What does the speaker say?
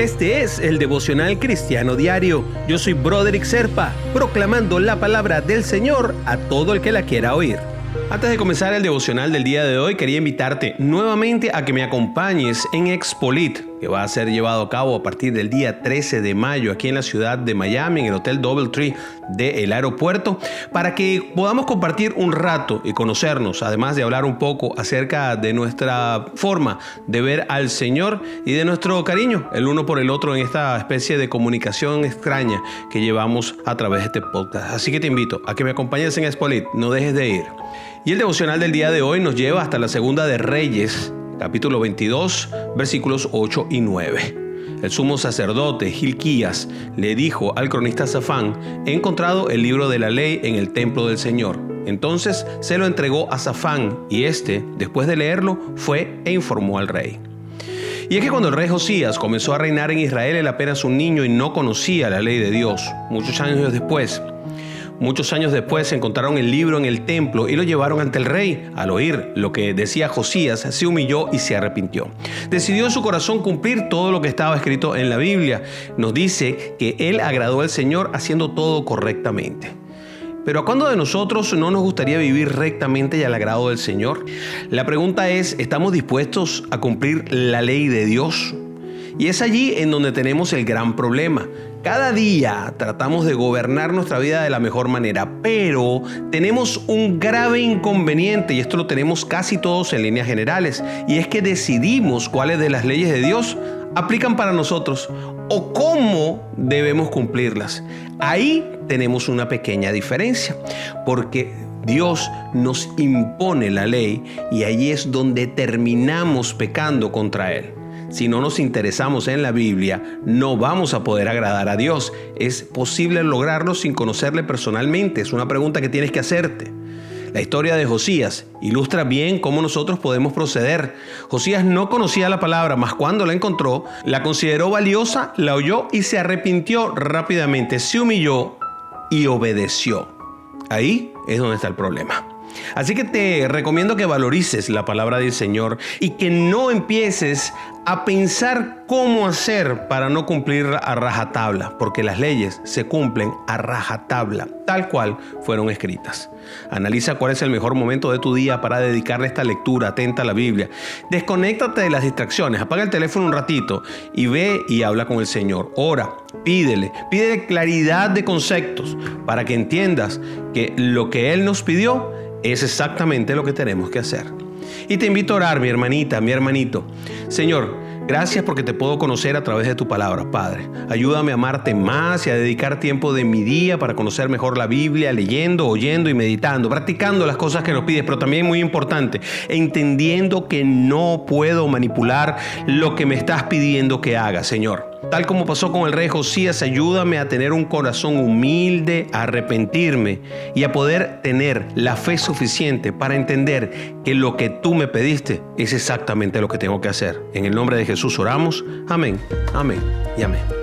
Este es el devocional cristiano diario. Yo soy Broderick Serpa, proclamando la palabra del Señor a todo el que la quiera oír. Antes de comenzar el devocional del día de hoy, quería invitarte nuevamente a que me acompañes en Expolit, que va a ser llevado a cabo a partir del día 13 de mayo aquí en la ciudad de Miami, en el Hotel Doubletree del aeropuerto, para que podamos compartir un rato y conocernos, además de hablar un poco acerca de nuestra forma de ver al Señor y de nuestro cariño el uno por el otro en esta especie de comunicación extraña que llevamos a través de este podcast. Así que te invito a que me acompañes en Expolit, no dejes de ir. Y el devocional del día de hoy nos lleva hasta la segunda de Reyes, capítulo 22, versículos 8 y 9. El sumo sacerdote Gilquías le dijo al cronista Safán, he encontrado el libro de la ley en el templo del Señor. Entonces se lo entregó a Safán y éste, después de leerlo, fue e informó al rey. Y es que cuando el rey Josías comenzó a reinar en Israel, él apenas un niño y no conocía la ley de Dios. Muchos años después, Muchos años después encontraron el libro en el templo y lo llevaron ante el rey. Al oír lo que decía Josías, se humilló y se arrepintió. Decidió en su corazón cumplir todo lo que estaba escrito en la Biblia. Nos dice que él agradó al Señor haciendo todo correctamente. Pero ¿a cuándo de nosotros no nos gustaría vivir rectamente y al agrado del Señor? La pregunta es, ¿estamos dispuestos a cumplir la ley de Dios? Y es allí en donde tenemos el gran problema. Cada día tratamos de gobernar nuestra vida de la mejor manera, pero tenemos un grave inconveniente y esto lo tenemos casi todos en líneas generales, y es que decidimos cuáles de las leyes de Dios aplican para nosotros o cómo debemos cumplirlas. Ahí tenemos una pequeña diferencia, porque Dios nos impone la ley y ahí es donde terminamos pecando contra Él. Si no nos interesamos en la Biblia, no vamos a poder agradar a Dios. ¿Es posible lograrlo sin conocerle personalmente? Es una pregunta que tienes que hacerte. La historia de Josías ilustra bien cómo nosotros podemos proceder. Josías no conocía la palabra, mas cuando la encontró, la consideró valiosa, la oyó y se arrepintió rápidamente, se humilló y obedeció. Ahí es donde está el problema. Así que te recomiendo que valorices la palabra del Señor y que no empieces a pensar cómo hacer para no cumplir a rajatabla, porque las leyes se cumplen a rajatabla, tal cual fueron escritas. Analiza cuál es el mejor momento de tu día para dedicarle esta lectura atenta a la Biblia. Desconéctate de las distracciones, apaga el teléfono un ratito y ve y habla con el Señor. Ora, pídele, pídele claridad de conceptos para que entiendas que lo que Él nos pidió es exactamente lo que tenemos que hacer. Y te invito a orar, mi hermanita, mi hermanito. Señor, Gracias porque te puedo conocer a través de tu palabra, Padre. Ayúdame a amarte más y a dedicar tiempo de mi día para conocer mejor la Biblia, leyendo, oyendo y meditando, practicando las cosas que nos pides, pero también muy importante, entendiendo que no puedo manipular lo que me estás pidiendo que haga, Señor. Tal como pasó con el rey Josías, ayúdame a tener un corazón humilde, a arrepentirme y a poder tener la fe suficiente para entender que lo que tú me pediste es exactamente lo que tengo que hacer. En el nombre de Jesús oramos. Amén, amén y amén.